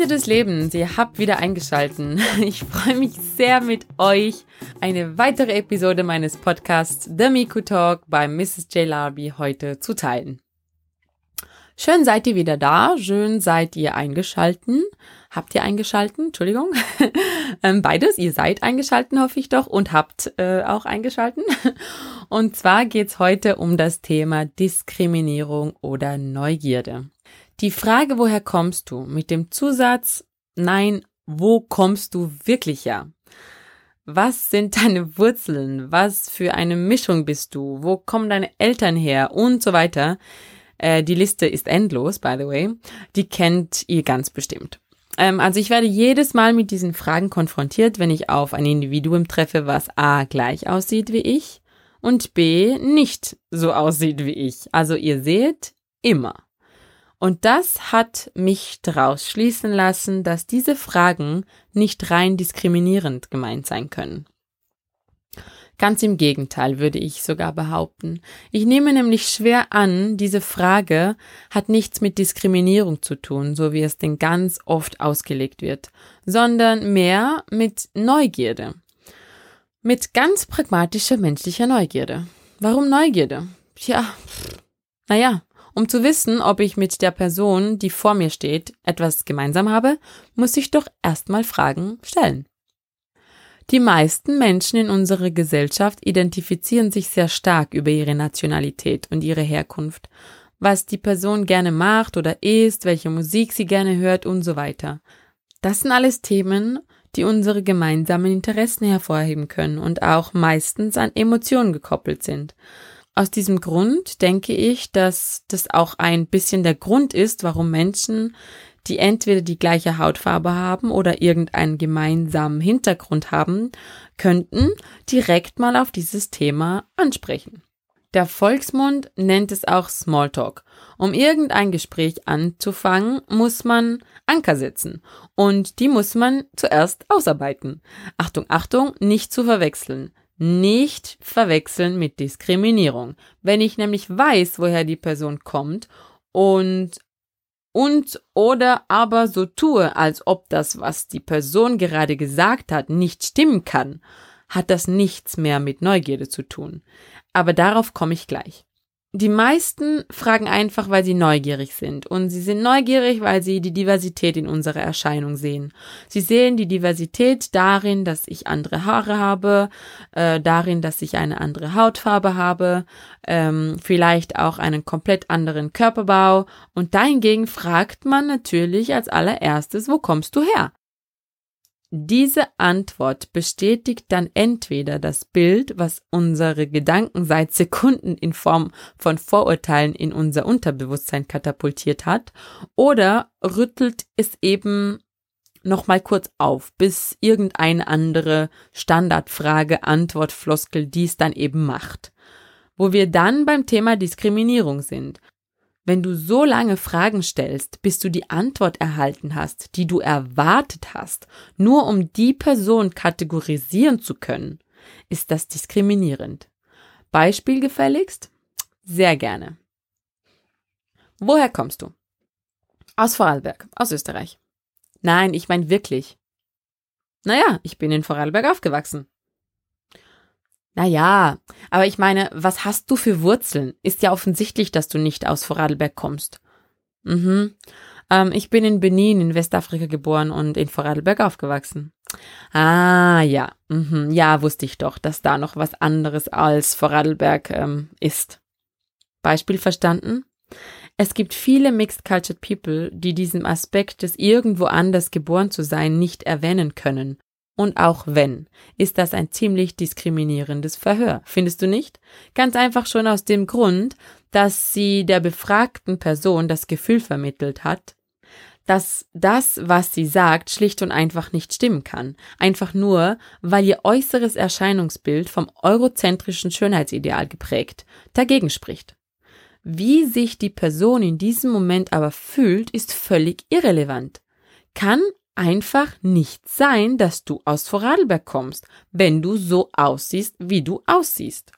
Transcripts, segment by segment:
Freunde des Lebens, ihr habt wieder eingeschalten. Ich freue mich sehr mit euch, eine weitere Episode meines Podcasts The Miku Talk bei Mrs. J. Larby heute zu teilen. Schön seid ihr wieder da, schön seid ihr eingeschalten. Habt ihr eingeschalten? Entschuldigung. Ähm, beides, ihr seid eingeschalten, hoffe ich doch, und habt äh, auch eingeschalten. Und zwar geht's heute um das Thema Diskriminierung oder Neugierde. Die Frage, woher kommst du, mit dem Zusatz, nein, wo kommst du wirklich her? Was sind deine Wurzeln? Was für eine Mischung bist du? Wo kommen deine Eltern her? Und so weiter. Äh, die Liste ist endlos, by the way. Die kennt ihr ganz bestimmt. Ähm, also ich werde jedes Mal mit diesen Fragen konfrontiert, wenn ich auf ein Individuum treffe, was A gleich aussieht wie ich und B nicht so aussieht wie ich. Also ihr seht, immer. Und das hat mich daraus schließen lassen, dass diese Fragen nicht rein diskriminierend gemeint sein können. Ganz im Gegenteil würde ich sogar behaupten. Ich nehme nämlich schwer an, diese Frage hat nichts mit Diskriminierung zu tun, so wie es denn ganz oft ausgelegt wird, sondern mehr mit Neugierde. Mit ganz pragmatischer menschlicher Neugierde. Warum Neugierde? Tja, naja, um zu wissen, ob ich mit der Person, die vor mir steht, etwas gemeinsam habe, muss ich doch erstmal Fragen stellen. Die meisten Menschen in unserer Gesellschaft identifizieren sich sehr stark über ihre Nationalität und ihre Herkunft, was die Person gerne macht oder isst, welche Musik sie gerne hört und so weiter. Das sind alles Themen, die unsere gemeinsamen Interessen hervorheben können und auch meistens an Emotionen gekoppelt sind. Aus diesem Grund denke ich, dass das auch ein bisschen der Grund ist, warum Menschen, die entweder die gleiche Hautfarbe haben oder irgendeinen gemeinsamen Hintergrund haben, könnten direkt mal auf dieses Thema ansprechen. Der Volksmund nennt es auch Smalltalk. Um irgendein Gespräch anzufangen, muss man Anker setzen. Und die muss man zuerst ausarbeiten. Achtung, Achtung, nicht zu verwechseln nicht verwechseln mit Diskriminierung. Wenn ich nämlich weiß, woher die Person kommt und und oder aber so tue, als ob das, was die Person gerade gesagt hat, nicht stimmen kann, hat das nichts mehr mit Neugierde zu tun. Aber darauf komme ich gleich. Die meisten fragen einfach, weil sie neugierig sind. Und sie sind neugierig, weil sie die Diversität in unserer Erscheinung sehen. Sie sehen die Diversität darin, dass ich andere Haare habe, äh, darin, dass ich eine andere Hautfarbe habe, ähm, vielleicht auch einen komplett anderen Körperbau. Und dahingegen fragt man natürlich als allererstes, wo kommst du her? Diese Antwort bestätigt dann entweder das Bild, was unsere Gedanken seit Sekunden in Form von Vorurteilen in unser Unterbewusstsein katapultiert hat, oder rüttelt es eben nochmal kurz auf, bis irgendeine andere Standardfrage, Antwort, Floskel dies dann eben macht. Wo wir dann beim Thema Diskriminierung sind. Wenn du so lange Fragen stellst, bis du die Antwort erhalten hast, die du erwartet hast, nur um die Person kategorisieren zu können, ist das diskriminierend. Beispiel gefälligst? Sehr gerne. Woher kommst du? Aus Vorarlberg, aus Österreich. Nein, ich meine wirklich. Naja, ich bin in Vorarlberg aufgewachsen. Naja, aber ich meine, was hast du für Wurzeln? Ist ja offensichtlich, dass du nicht aus Vorarlberg kommst. Mhm. Ähm, ich bin in Benin in Westafrika geboren und in Vorarlberg aufgewachsen. Ah, ja. Mhm. Ja, wusste ich doch, dass da noch was anderes als Vorarlberg ähm, ist. Beispiel verstanden? Es gibt viele Mixed Cultured People, die diesem Aspekt des irgendwo anders geboren zu sein nicht erwähnen können und auch wenn, ist das ein ziemlich diskriminierendes Verhör, findest du nicht? Ganz einfach schon aus dem Grund, dass sie der befragten Person das Gefühl vermittelt hat, dass das, was sie sagt, schlicht und einfach nicht stimmen kann. Einfach nur, weil ihr äußeres Erscheinungsbild vom eurozentrischen Schönheitsideal geprägt dagegen spricht. Wie sich die Person in diesem Moment aber fühlt, ist völlig irrelevant. Kann einfach nicht sein, dass du aus Vorarlberg kommst, wenn du so aussiehst, wie du aussiehst.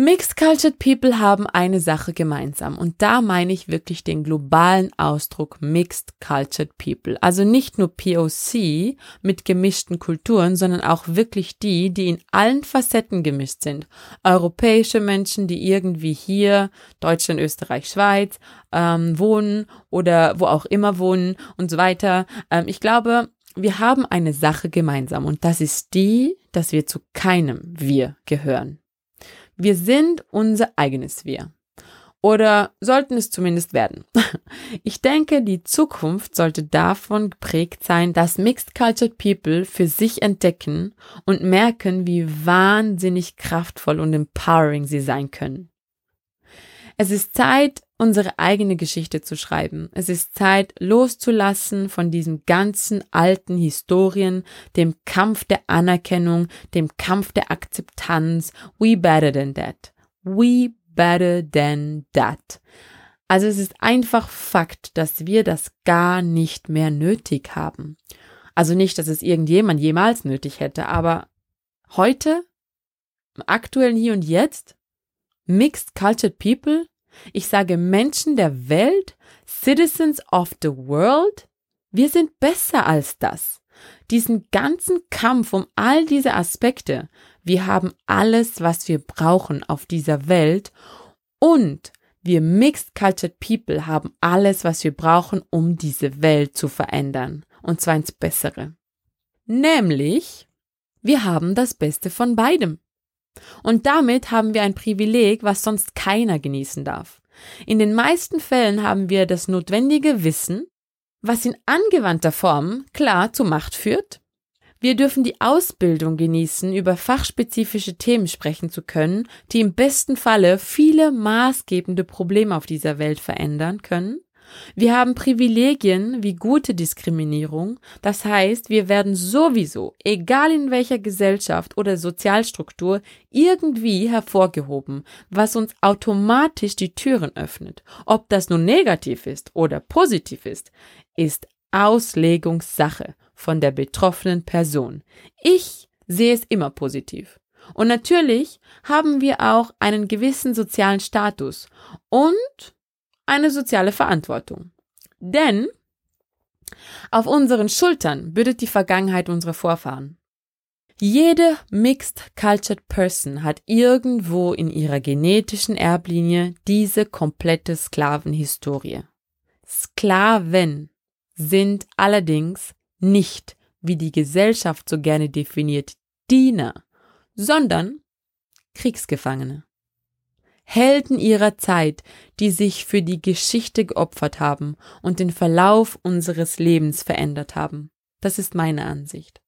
Mixed Cultured People haben eine Sache gemeinsam und da meine ich wirklich den globalen Ausdruck Mixed Cultured People. Also nicht nur POC mit gemischten Kulturen, sondern auch wirklich die, die in allen Facetten gemischt sind. Europäische Menschen, die irgendwie hier, Deutschland, Österreich, Schweiz, ähm, wohnen oder wo auch immer wohnen und so weiter. Ähm, ich glaube, wir haben eine Sache gemeinsam und das ist die, dass wir zu keinem Wir gehören. Wir sind unser eigenes Wir. Oder sollten es zumindest werden. Ich denke, die Zukunft sollte davon geprägt sein, dass Mixed Cultured People für sich entdecken und merken, wie wahnsinnig kraftvoll und empowering sie sein können. Es ist Zeit, unsere eigene Geschichte zu schreiben. Es ist Zeit, loszulassen von diesen ganzen alten Historien, dem Kampf der Anerkennung, dem Kampf der Akzeptanz. We better than that. We better than that. Also es ist einfach Fakt, dass wir das gar nicht mehr nötig haben. Also nicht, dass es irgendjemand jemals nötig hätte, aber heute, im aktuellen Hier und Jetzt, Mixed Cultured People? Ich sage Menschen der Welt, Citizens of the World? Wir sind besser als das. Diesen ganzen Kampf um all diese Aspekte. Wir haben alles, was wir brauchen auf dieser Welt und wir Mixed Cultured People haben alles, was wir brauchen, um diese Welt zu verändern. Und zwar ins Bessere. Nämlich, wir haben das Beste von beidem. Und damit haben wir ein Privileg, was sonst keiner genießen darf. In den meisten Fällen haben wir das notwendige Wissen, was in angewandter Form klar zu Macht führt. Wir dürfen die Ausbildung genießen, über fachspezifische Themen sprechen zu können, die im besten Falle viele maßgebende Probleme auf dieser Welt verändern können. Wir haben Privilegien wie gute Diskriminierung, das heißt, wir werden sowieso, egal in welcher Gesellschaft oder Sozialstruktur, irgendwie hervorgehoben, was uns automatisch die Türen öffnet. Ob das nun negativ ist oder positiv ist, ist Auslegungssache von der betroffenen Person. Ich sehe es immer positiv. Und natürlich haben wir auch einen gewissen sozialen Status und eine soziale Verantwortung. Denn auf unseren Schultern bürdet die Vergangenheit unserer Vorfahren. Jede Mixed Cultured Person hat irgendwo in ihrer genetischen Erblinie diese komplette Sklavenhistorie. Sklaven sind allerdings nicht, wie die Gesellschaft so gerne definiert, Diener, sondern Kriegsgefangene. Helden ihrer Zeit, die sich für die Geschichte geopfert haben und den Verlauf unseres Lebens verändert haben. Das ist meine Ansicht.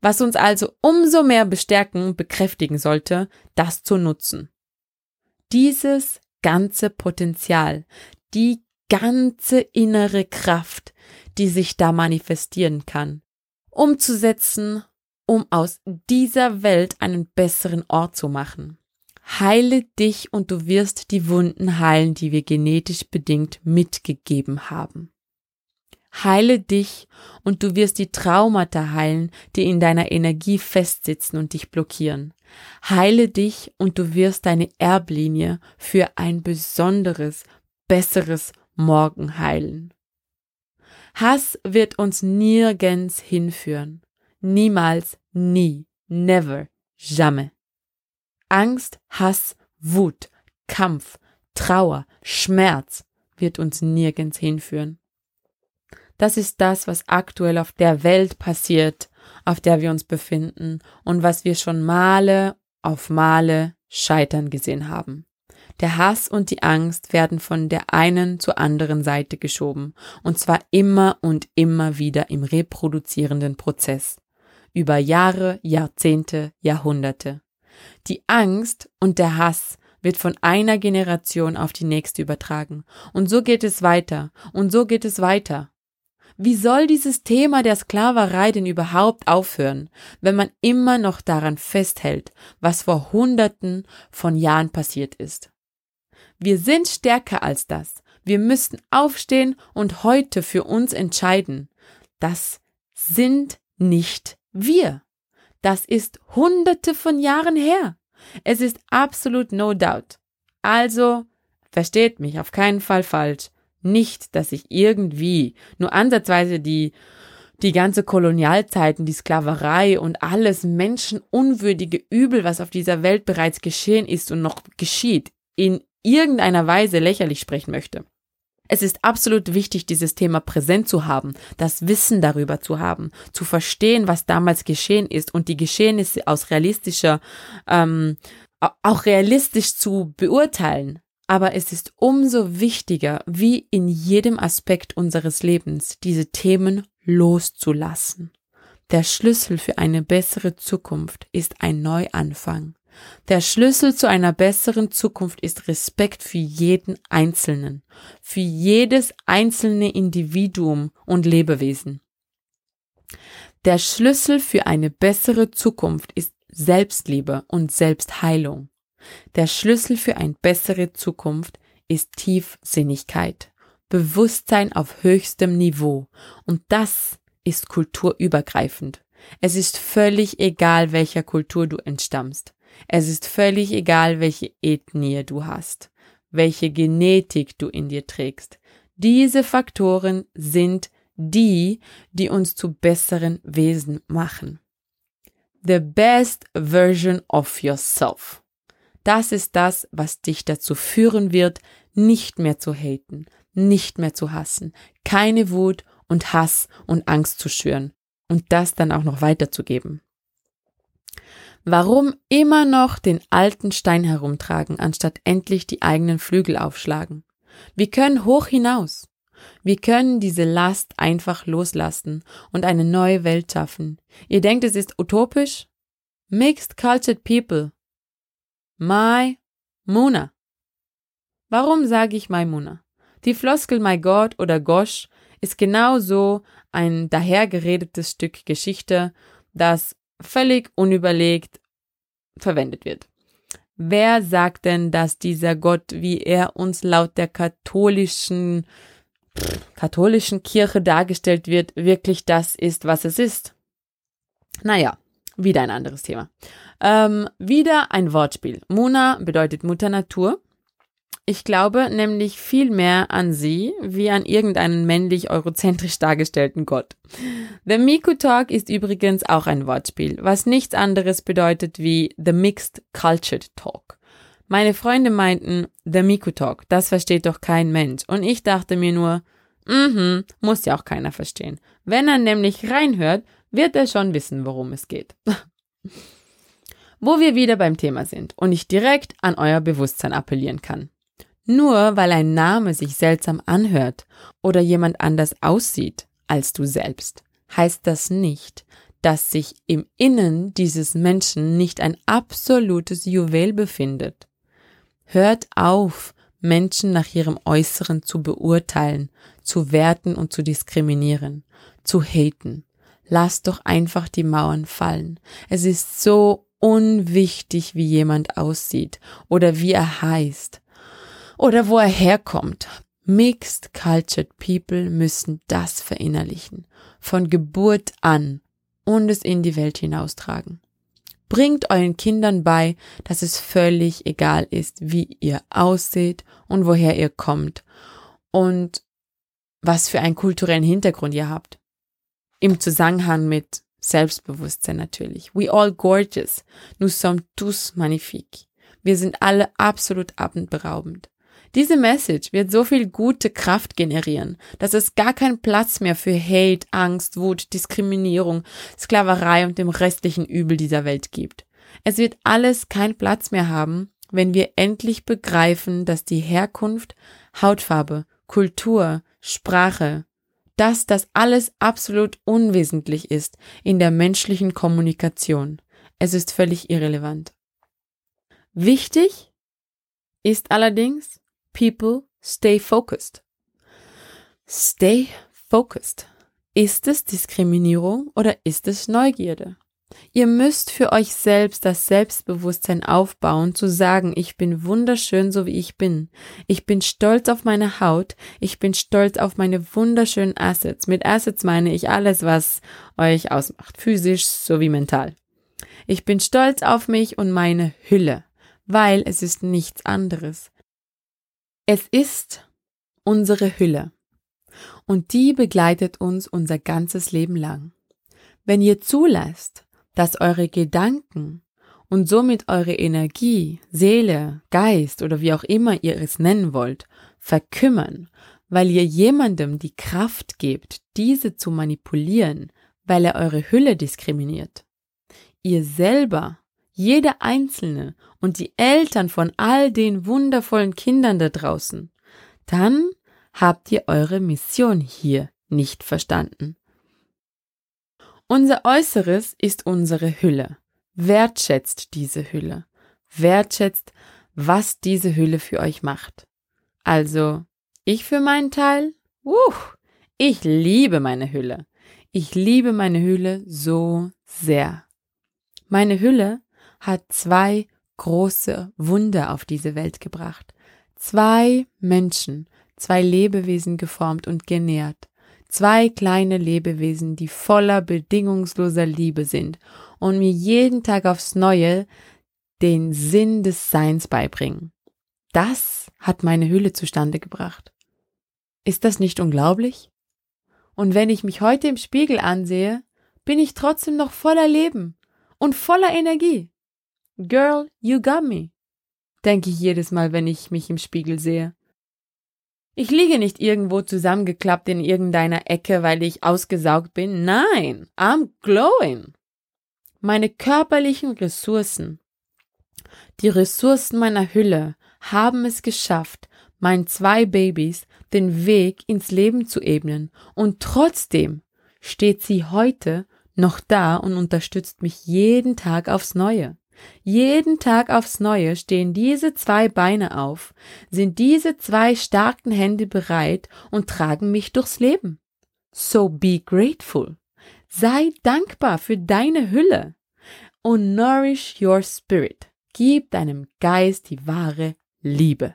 Was uns also umso mehr bestärken und bekräftigen sollte, das zu nutzen. Dieses ganze Potenzial, die ganze innere Kraft, die sich da manifestieren kann, umzusetzen, um aus dieser Welt einen besseren Ort zu machen. Heile dich und du wirst die Wunden heilen, die wir genetisch bedingt mitgegeben haben. Heile dich und du wirst die Traumata heilen, die in deiner Energie festsitzen und dich blockieren. Heile dich und du wirst deine Erblinie für ein besonderes, besseres Morgen heilen. Hass wird uns nirgends hinführen. Niemals, nie, never, jamais. Angst, Hass, Wut, Kampf, Trauer, Schmerz wird uns nirgends hinführen. Das ist das, was aktuell auf der Welt passiert, auf der wir uns befinden und was wir schon Male auf Male scheitern gesehen haben. Der Hass und die Angst werden von der einen zur anderen Seite geschoben, und zwar immer und immer wieder im reproduzierenden Prozess. Über Jahre, Jahrzehnte, Jahrhunderte. Die Angst und der Hass wird von einer Generation auf die nächste übertragen. Und so geht es weiter. Und so geht es weiter. Wie soll dieses Thema der Sklaverei denn überhaupt aufhören, wenn man immer noch daran festhält, was vor Hunderten von Jahren passiert ist? Wir sind stärker als das. Wir müssen aufstehen und heute für uns entscheiden. Das sind nicht wir. Das ist hunderte von Jahren her. Es ist absolut no doubt. Also, versteht mich auf keinen Fall falsch. Nicht, dass ich irgendwie nur ansatzweise die die ganze Kolonialzeiten, die Sklaverei und alles menschenunwürdige Übel, was auf dieser Welt bereits geschehen ist und noch geschieht, in irgendeiner Weise lächerlich sprechen möchte. Es ist absolut wichtig, dieses Thema präsent zu haben, das Wissen darüber zu haben, zu verstehen, was damals geschehen ist und die Geschehnisse aus realistischer, ähm, auch realistisch zu beurteilen. Aber es ist umso wichtiger, wie in jedem Aspekt unseres Lebens, diese Themen loszulassen. Der Schlüssel für eine bessere Zukunft ist ein Neuanfang. Der Schlüssel zu einer besseren Zukunft ist Respekt für jeden Einzelnen, für jedes einzelne Individuum und Lebewesen. Der Schlüssel für eine bessere Zukunft ist Selbstliebe und Selbstheilung. Der Schlüssel für eine bessere Zukunft ist Tiefsinnigkeit, Bewusstsein auf höchstem Niveau. Und das ist kulturübergreifend. Es ist völlig egal, welcher Kultur du entstammst. Es ist völlig egal, welche Ethnie du hast, welche Genetik du in dir trägst. Diese Faktoren sind die, die uns zu besseren Wesen machen. The best version of yourself. Das ist das, was dich dazu führen wird, nicht mehr zu haten, nicht mehr zu hassen, keine Wut und Hass und Angst zu schüren und das dann auch noch weiterzugeben. Warum immer noch den alten Stein herumtragen, anstatt endlich die eigenen Flügel aufschlagen? Wir können hoch hinaus. Wir können diese Last einfach loslassen und eine neue Welt schaffen. Ihr denkt, es ist utopisch? Mixed Cultured People. My Muna. Warum sage ich My Muna? Die Floskel My God oder Gosh ist genauso ein dahergeredetes Stück Geschichte, das völlig unüberlegt verwendet wird. Wer sagt denn, dass dieser Gott, wie er uns laut der katholischen katholischen Kirche dargestellt wird, wirklich das ist, was es ist? Naja, wieder ein anderes Thema. Ähm, wieder ein Wortspiel. Mona bedeutet Mutter Natur ich glaube nämlich viel mehr an sie wie an irgendeinen männlich eurozentrisch dargestellten Gott. The Miku Talk ist übrigens auch ein Wortspiel, was nichts anderes bedeutet wie The Mixed Cultured Talk. Meine Freunde meinten, The Miku Talk, das versteht doch kein Mensch. Und ich dachte mir nur, mhm, muss ja auch keiner verstehen. Wenn er nämlich reinhört, wird er schon wissen, worum es geht. Wo wir wieder beim Thema sind und ich direkt an euer Bewusstsein appellieren kann. Nur weil ein Name sich seltsam anhört oder jemand anders aussieht als du selbst, heißt das nicht, dass sich im Innen dieses Menschen nicht ein absolutes Juwel befindet. Hört auf, Menschen nach ihrem Äußeren zu beurteilen, zu werten und zu diskriminieren, zu haten. Lasst doch einfach die Mauern fallen. Es ist so unwichtig, wie jemand aussieht oder wie er heißt oder wo er herkommt. Mixed Cultured People müssen das verinnerlichen, von Geburt an und es in die Welt hinaustragen. Bringt euren Kindern bei, dass es völlig egal ist, wie ihr ausseht und woher ihr kommt und was für einen kulturellen Hintergrund ihr habt. Im Zusammenhang mit Selbstbewusstsein natürlich. We all gorgeous. Nous sommes tous magnifiques. Wir sind alle absolut abendberaubend. Diese Message wird so viel gute Kraft generieren, dass es gar keinen Platz mehr für Hate, Angst, Wut, Diskriminierung, Sklaverei und dem restlichen Übel dieser Welt gibt. Es wird alles keinen Platz mehr haben, wenn wir endlich begreifen, dass die Herkunft, Hautfarbe, Kultur, Sprache, dass das alles absolut unwesentlich ist in der menschlichen Kommunikation. Es ist völlig irrelevant. Wichtig ist allerdings, People stay focused. Stay focused. Ist es Diskriminierung oder ist es Neugierde? Ihr müsst für euch selbst das Selbstbewusstsein aufbauen, zu sagen, ich bin wunderschön, so wie ich bin. Ich bin stolz auf meine Haut. Ich bin stolz auf meine wunderschönen Assets. Mit Assets meine ich alles, was euch ausmacht, physisch sowie mental. Ich bin stolz auf mich und meine Hülle, weil es ist nichts anderes. Es ist unsere Hülle und die begleitet uns unser ganzes Leben lang. Wenn ihr zulasst, dass eure Gedanken und somit eure Energie, Seele, Geist oder wie auch immer ihr es nennen wollt, verkümmern, weil ihr jemandem die Kraft gebt, diese zu manipulieren, weil er eure Hülle diskriminiert. Ihr selber, jeder Einzelne und die Eltern von all den wundervollen Kindern da draußen, dann habt ihr eure Mission hier nicht verstanden. Unser Äußeres ist unsere Hülle. Wertschätzt diese Hülle. Wertschätzt, was diese Hülle für euch macht. Also, ich für meinen Teil, uh, ich liebe meine Hülle. Ich liebe meine Hülle so sehr. Meine Hülle hat zwei große Wunder auf diese Welt gebracht. Zwei Menschen, zwei Lebewesen geformt und genährt. Zwei kleine Lebewesen, die voller bedingungsloser Liebe sind und mir jeden Tag aufs Neue den Sinn des Seins beibringen. Das hat meine Hülle zustande gebracht. Ist das nicht unglaublich? Und wenn ich mich heute im Spiegel ansehe, bin ich trotzdem noch voller Leben und voller Energie. Girl, you got me, denke ich jedes Mal, wenn ich mich im Spiegel sehe. Ich liege nicht irgendwo zusammengeklappt in irgendeiner Ecke, weil ich ausgesaugt bin. Nein, I'm glowing. Meine körperlichen Ressourcen, die Ressourcen meiner Hülle haben es geschafft, meinen zwei Babys den Weg ins Leben zu ebnen und trotzdem steht sie heute noch da und unterstützt mich jeden Tag aufs Neue. Jeden Tag aufs Neue stehen diese zwei Beine auf, sind diese zwei starken Hände bereit und tragen mich durchs Leben. So be grateful. Sei dankbar für deine Hülle und nourish your spirit. Gib deinem Geist die wahre Liebe.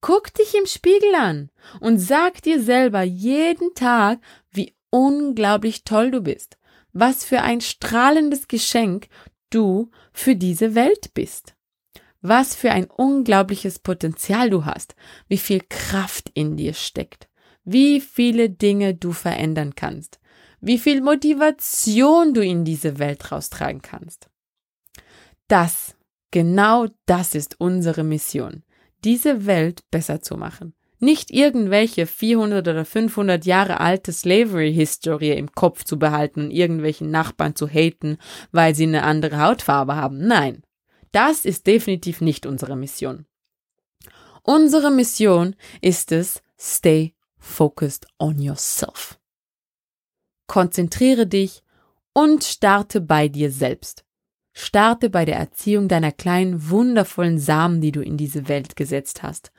Guck dich im Spiegel an und sag dir selber jeden Tag, wie unglaublich toll du bist, was für ein strahlendes Geschenk du für diese Welt bist. Was für ein unglaubliches Potenzial du hast, wie viel Kraft in dir steckt, wie viele Dinge du verändern kannst, wie viel Motivation du in diese Welt raustragen kannst. Das, genau das ist unsere Mission, diese Welt besser zu machen. Nicht irgendwelche 400 oder 500 Jahre alte Slavery-Historie im Kopf zu behalten und irgendwelchen Nachbarn zu haten, weil sie eine andere Hautfarbe haben. Nein, das ist definitiv nicht unsere Mission. Unsere Mission ist es, stay focused on yourself. Konzentriere dich und starte bei dir selbst. Starte bei der Erziehung deiner kleinen, wundervollen Samen, die du in diese Welt gesetzt hast.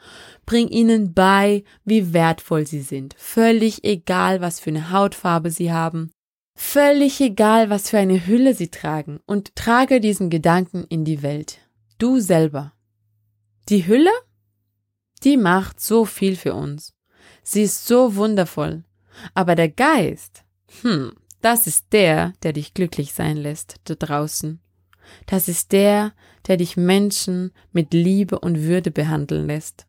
Bring ihnen bei, wie wertvoll sie sind. Völlig egal, was für eine Hautfarbe sie haben. Völlig egal, was für eine Hülle sie tragen. Und trage diesen Gedanken in die Welt. Du selber. Die Hülle? Die macht so viel für uns. Sie ist so wundervoll. Aber der Geist, hm, das ist der, der dich glücklich sein lässt, da draußen. Das ist der, der dich Menschen mit Liebe und Würde behandeln lässt.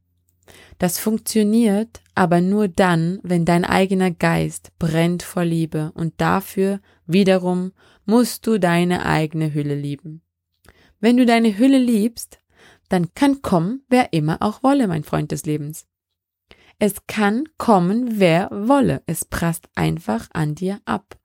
Das funktioniert aber nur dann, wenn dein eigener Geist brennt vor Liebe und dafür wiederum musst du deine eigene Hülle lieben. Wenn du deine Hülle liebst, dann kann kommen, wer immer auch wolle, mein Freund des Lebens. Es kann kommen, wer wolle. Es prasst einfach an dir ab.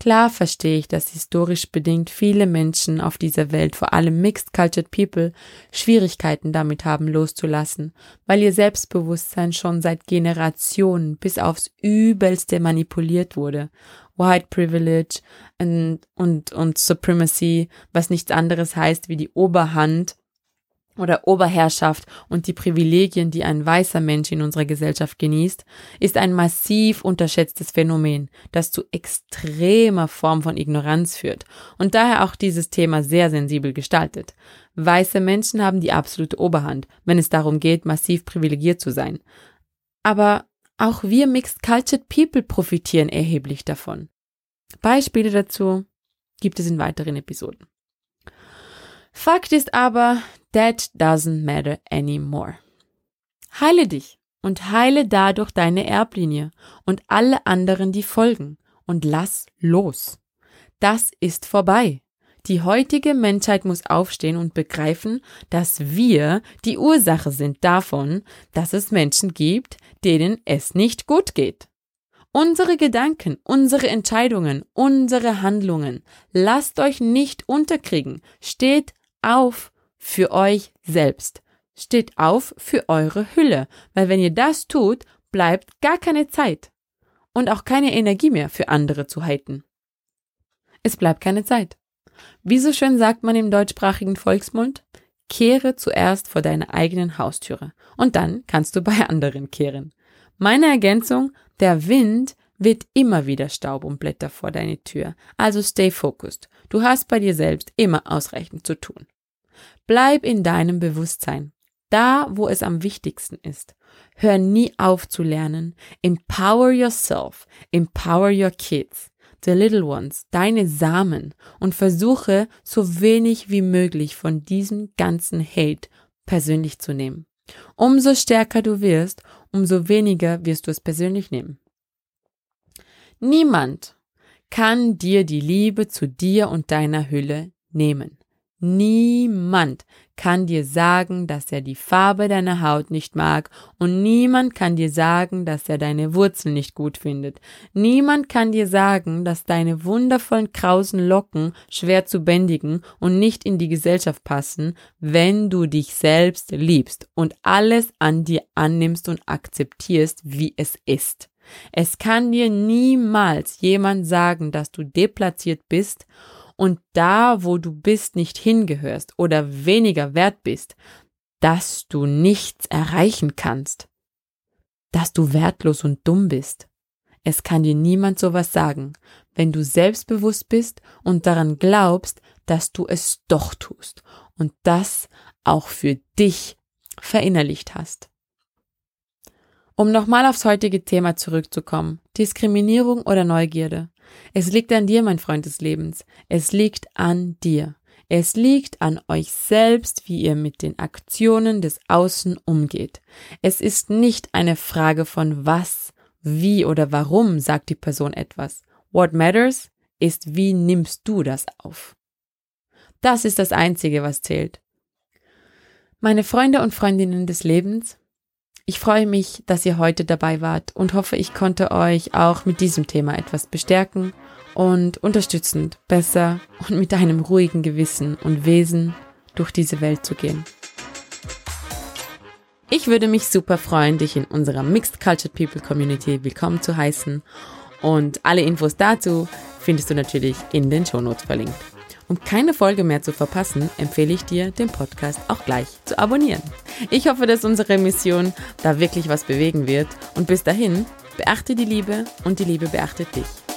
Klar verstehe ich, dass historisch bedingt viele Menschen auf dieser Welt, vor allem Mixed Cultured People, Schwierigkeiten damit haben loszulassen, weil ihr Selbstbewusstsein schon seit Generationen bis aufs Übelste manipuliert wurde. White Privilege und, und, und Supremacy, was nichts anderes heißt wie die Oberhand oder Oberherrschaft und die Privilegien, die ein weißer Mensch in unserer Gesellschaft genießt, ist ein massiv unterschätztes Phänomen, das zu extremer Form von Ignoranz führt und daher auch dieses Thema sehr sensibel gestaltet. Weiße Menschen haben die absolute Oberhand, wenn es darum geht, massiv privilegiert zu sein. Aber auch wir Mixed Cultured People profitieren erheblich davon. Beispiele dazu gibt es in weiteren Episoden. Fakt ist aber, that doesn't matter anymore. Heile dich und heile dadurch deine Erblinie und alle anderen, die folgen und lass los. Das ist vorbei. Die heutige Menschheit muss aufstehen und begreifen, dass wir die Ursache sind davon, dass es Menschen gibt, denen es nicht gut geht. Unsere Gedanken, unsere Entscheidungen, unsere Handlungen. Lasst euch nicht unterkriegen. Steht auf für euch selbst. Steht auf für eure Hülle, weil wenn ihr das tut, bleibt gar keine Zeit und auch keine Energie mehr für andere zu halten. Es bleibt keine Zeit. Wie so schön sagt man im deutschsprachigen Volksmund, kehre zuerst vor deiner eigenen Haustüre und dann kannst du bei anderen kehren. Meine Ergänzung, der Wind wird immer wieder Staub und Blätter vor deine Tür, also stay focused. Du hast bei dir selbst immer ausreichend zu tun. Bleib in deinem Bewusstsein, da wo es am wichtigsten ist. Hör nie auf zu lernen. Empower yourself, empower your kids the little ones, deine Samen und versuche so wenig wie möglich von diesem ganzen Hate persönlich zu nehmen. Umso stärker du wirst, umso weniger wirst du es persönlich nehmen. Niemand kann dir die Liebe zu dir und deiner Hülle nehmen. Niemand kann dir sagen, dass er die Farbe deiner Haut nicht mag und niemand kann dir sagen, dass er deine Wurzeln nicht gut findet. Niemand kann dir sagen, dass deine wundervollen krausen Locken schwer zu bändigen und nicht in die Gesellschaft passen, wenn du dich selbst liebst und alles an dir annimmst und akzeptierst, wie es ist. Es kann dir niemals jemand sagen, dass du deplatziert bist und da, wo du bist, nicht hingehörst oder weniger wert bist, dass du nichts erreichen kannst, dass du wertlos und dumm bist. Es kann dir niemand sowas sagen, wenn du selbstbewusst bist und daran glaubst, dass du es doch tust und das auch für dich verinnerlicht hast. Um nochmal aufs heutige Thema zurückzukommen, Diskriminierung oder Neugierde. Es liegt an dir, mein Freund des Lebens. Es liegt an dir. Es liegt an euch selbst, wie ihr mit den Aktionen des Außen umgeht. Es ist nicht eine Frage von was, wie oder warum sagt die Person etwas. What matters ist, wie nimmst du das auf. Das ist das Einzige, was zählt. Meine Freunde und Freundinnen des Lebens, ich freue mich, dass ihr heute dabei wart und hoffe, ich konnte euch auch mit diesem Thema etwas bestärken und unterstützend, besser und mit einem ruhigen Gewissen und Wesen durch diese Welt zu gehen. Ich würde mich super freuen, dich in unserer Mixed Cultured People Community willkommen zu heißen und alle Infos dazu findest du natürlich in den Shownotes verlinkt. Um keine Folge mehr zu verpassen, empfehle ich dir, den Podcast auch gleich zu abonnieren. Ich hoffe, dass unsere Mission da wirklich was bewegen wird und bis dahin, beachte die Liebe und die Liebe beachtet dich.